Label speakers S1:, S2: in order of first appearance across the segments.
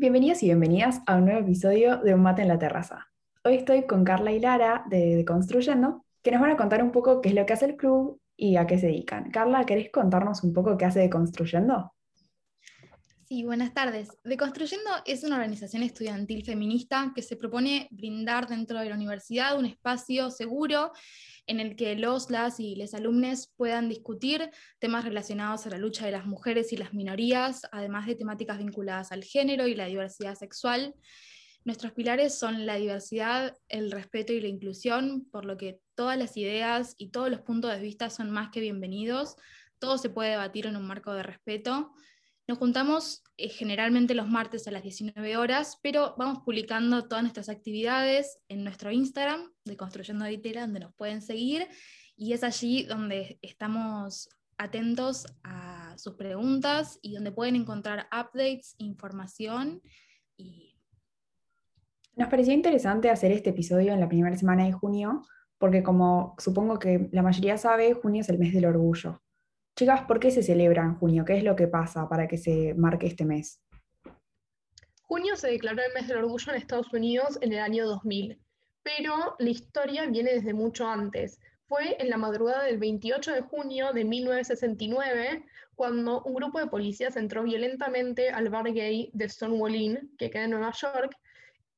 S1: Bienvenidos y bienvenidas a un nuevo episodio de Un mate en la terraza. Hoy estoy con Carla y Lara de, Construyendo, que nos van a contar un poco qué es lo que hace el club y a qué se dedican. Carla, ¿querés contarnos un poco qué hace de Construyendo?
S2: Sí, buenas tardes. Deconstruyendo es una organización estudiantil feminista que se propone brindar dentro de la universidad un espacio seguro en el que los, las y les alumnos puedan discutir temas relacionados a la lucha de las mujeres y las minorías, además de temáticas vinculadas al género y la diversidad sexual. Nuestros pilares son la diversidad, el respeto y la inclusión, por lo que todas las ideas y todos los puntos de vista son más que bienvenidos. Todo se puede debatir en un marco de respeto. Nos juntamos eh, generalmente los martes a las 19 horas, pero vamos publicando todas nuestras actividades en nuestro Instagram de Construyendo Ditela, donde nos pueden seguir, y es allí donde estamos atentos a sus preguntas y donde pueden encontrar updates, información y...
S1: Nos pareció interesante hacer este episodio en la primera semana de junio, porque como supongo que la mayoría sabe, junio es el mes del orgullo. Chicas, ¿por qué se celebra en junio? ¿Qué es lo que pasa para que se marque este mes?
S3: Junio se declaró el mes del orgullo en Estados Unidos en el año 2000, pero la historia viene desde mucho antes. Fue en la madrugada del 28 de junio de 1969 cuando un grupo de policías entró violentamente al bar gay de Stonewall Inn, que queda en Nueva York,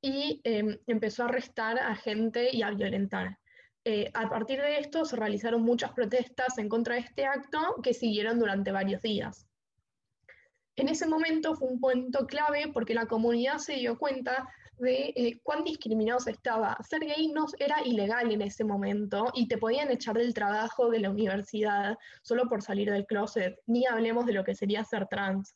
S3: y em, empezó a arrestar a gente y a violentar. Eh, a partir de esto se realizaron muchas protestas en contra de este acto que siguieron durante varios días. En ese momento fue un punto clave porque la comunidad se dio cuenta de eh, cuán discriminados estaba. Ser gay no era ilegal en ese momento y te podían echar del trabajo de la universidad solo por salir del closet, ni hablemos de lo que sería ser trans.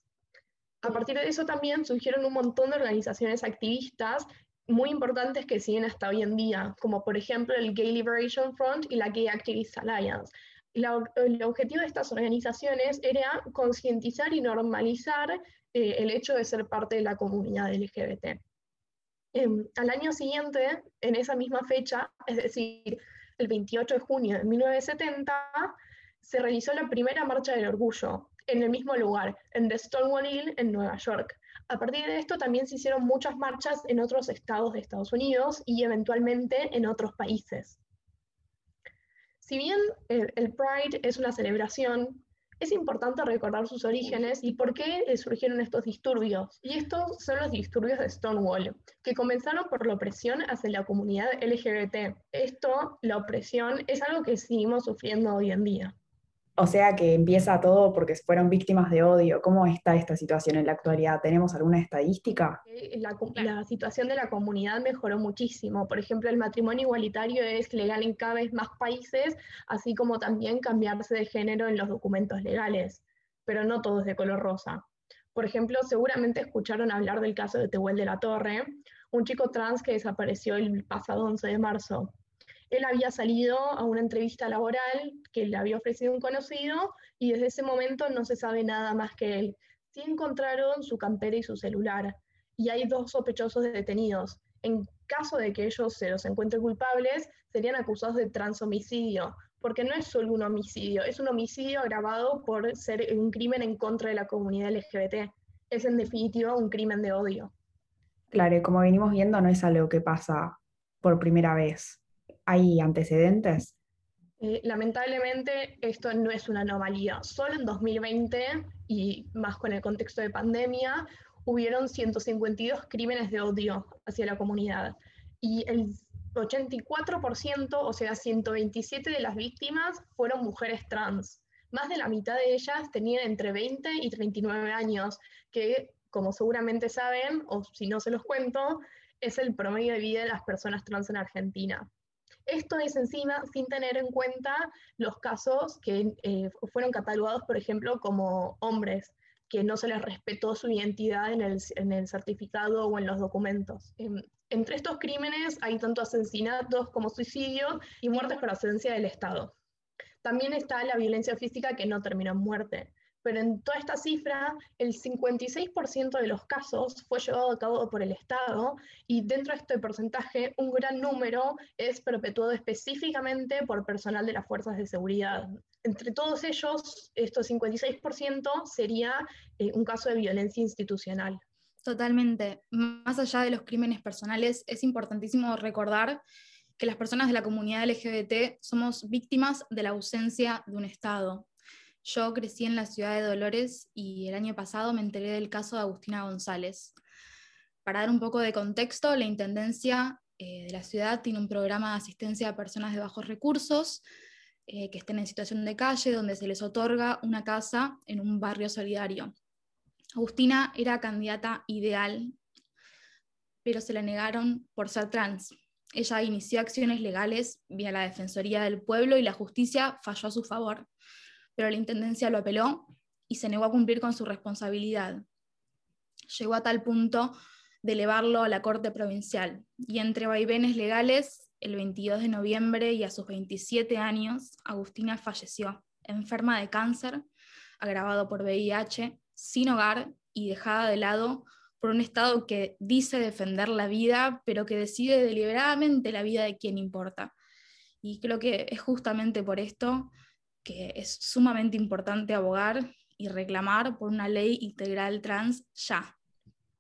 S3: A partir de eso también surgieron un montón de organizaciones activistas muy importantes que siguen hasta hoy en día, como por ejemplo el Gay Liberation Front y la Gay Activist Alliance. el objetivo de estas organizaciones era concientizar y normalizar eh, el hecho de ser parte de la comunidad LGBT. Em, al año siguiente, en esa misma fecha, es decir, el 28 de junio de 1970, se realizó la primera marcha del orgullo en el mismo lugar, en The Stonewall Inn, en Nueva York. A partir de esto también se hicieron muchas marchas en otros estados de Estados Unidos y eventualmente en otros países. Si bien el, Pride es una celebración, es importante recordar sus orígenes y por qué surgieron estos disturbios. Y estos son los disturbios de Stonewall, que comenzaron por la opresión hacia la comunidad LGBT. Esto, la opresión, es algo que seguimos sufriendo hoy en día.
S1: O sea que empieza todo porque fueron víctimas de odio. ¿Cómo está esta situación en la actualidad? ¿Tenemos alguna estadística?
S3: Eh, la, la, situación de la comunidad mejoró muchísimo. Por ejemplo, el matrimonio igualitario es legal en cada vez más países, así como también cambiarse de género en los documentos legales, pero no todo es de color rosa. Por ejemplo, seguramente escucharon hablar del caso de Tehuel de la Torre, un chico trans que desapareció el pasado 11 de marzo. Él había salido a una entrevista laboral que le había ofrecido un conocido y desde ese momento no se sabe nada más que él. Sí encontraron su campera y su celular y hay dos sospechosos detenidos. En caso de que ellos se los encuentren culpables, serían acusados de transhomicidio, porque no es solo un homicidio, es un homicidio agravado por ser un crimen en contra de la comunidad LGBT. Es en definitiva un crimen de odio.
S1: Claro, y como venimos viendo, no es algo que pasa por primera vez. ¿Hay antecedentes?
S3: Eh, lamentablemente esto no es una anomalía. Solo en 2020, y más con el contexto de pandemia, hubieron 152 crímenes de odio hacia la comunidad. Y el 84%, o sea, 127 de las víctimas fueron mujeres trans. Más de la mitad de ellas tenían entre 20 y 39 años, que, como seguramente saben, o si no se los cuento, es el promedio de vida de las personas trans en Argentina. Esto es encima sin tener en cuenta los casos que eh, fueron catalogados, por ejemplo, como hombres, que no se les respetó su identidad en el, certificado o en los documentos. Em, entre estos crímenes hay tanto asesinatos como suicidios y muertes por ausencia del Estado. También está la violencia física que no terminó en muerte pero en toda esta cifra, el 56% de los casos fue llevado a cabo por el Estado y dentro de este porcentaje, un gran número es perpetuado específicamente por personal de las fuerzas de seguridad. Entre todos ellos, estos 56% sería eh, un caso de violencia institucional.
S2: Totalmente. Más allá de los crímenes personales, es importantísimo recordar que las personas de la comunidad LGBT somos víctimas de la ausencia de un Estado. Yo crecí en la ciudad de Dolores y el año pasado me enteré del caso de Agustina González. Para dar un poco de contexto, la Intendencia eh, de la ciudad tiene un programa de asistencia a personas de bajos recursos eh, que estén en situación de calle, donde se les otorga una casa en un barrio solidario. Agustina era candidata ideal, pero se la negaron por ser trans. Ella inició acciones legales vía la Defensoría del Pueblo y la justicia falló a su favor, pero la Intendencia lo apeló y se negó a cumplir con su responsabilidad. Llegó a tal punto de elevarlo a la Corte Provincial y entre vaivenes legales, el 22 de noviembre y a sus 27 años, Agustina falleció, enferma de cáncer, agravado por VIH, sin hogar y dejada de lado por un Estado que dice defender la vida, pero que decide deliberadamente la vida de quien importa. Y creo que es justamente por esto que es sumamente importante abogar y reclamar por una ley integral trans ya.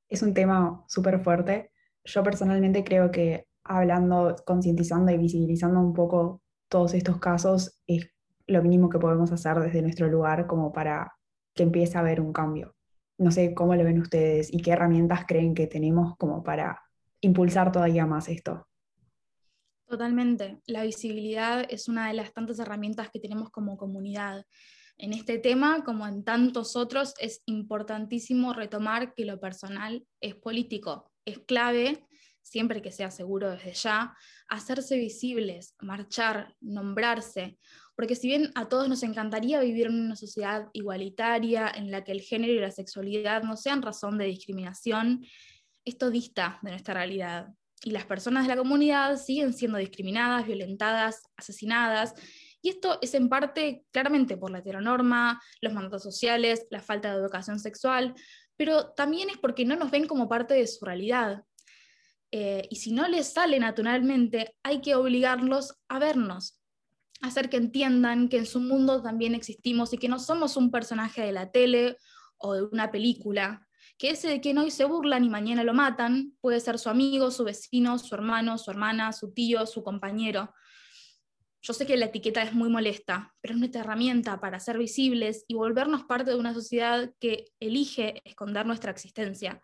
S1: Es un tema súper fuerte. Yo personalmente creo que hablando, concientizando y visibilizando un poco todos estos casos es lo mínimo que podemos hacer desde nuestro lugar como para que empiece a haber un cambio. No sé cómo lo ven ustedes y qué herramientas creen que tenemos como para impulsar todavía más esto.
S2: Totalmente. La visibilidad es una de las tantas herramientas que tenemos como comunidad. En este tema, como en tantos otros, es importantísimo retomar que lo personal es político. Es clave, siempre que sea seguro desde ya, hacerse visibles, marchar, nombrarse, porque si bien a todos nos encantaría vivir en una sociedad igualitaria, en la que el género y la sexualidad no sean razón de discriminación, esto dista de nuestra realidad. Y las personas de la comunidad siguen siendo discriminadas, violentadas, asesinadas. Y esto es en parte claramente por la heteronorma, los mandatos sociales, la falta de educación sexual, pero también es porque no nos ven como parte de su realidad. Eh, y si no les sale naturalmente, hay que obligarlos a vernos, hacer que entiendan que en su mundo también existimos y que no somos un personaje de la tele o de una película, que ese de quien hoy se burlan y mañana lo matan puede ser su amigo, su vecino, su hermano, su hermana, su tío, su compañero. Yo sé que la etiqueta es muy molesta, pero es nuestra herramienta para ser visibles y volvernos parte de una sociedad que elige esconder nuestra existencia.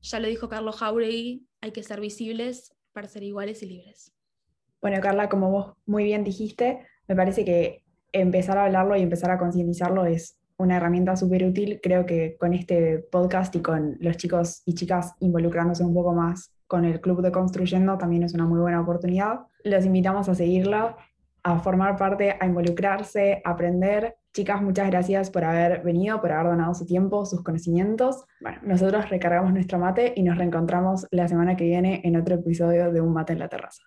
S2: Ya lo dijo Carlos Jauregui, hay que ser visibles para ser iguales y libres.
S1: Bueno, Carla, como vos muy bien dijiste, me parece que empezar a hablarlo y empezar a concientizarlo es una herramienta súper útil. Creo que con este podcast y con los chicos y chicas involucrándose un poco más con el Club de Construyendo también es una muy buena oportunidad. Los invitamos a seguirlo, a formar parte, a involucrarse, a aprender. Chicas, muchas gracias por haber venido, por haber donado su tiempo, sus conocimientos. Bueno, nosotros recargamos nuestro mate y nos reencontramos la semana que viene en otro episodio de Un mate en la terraza.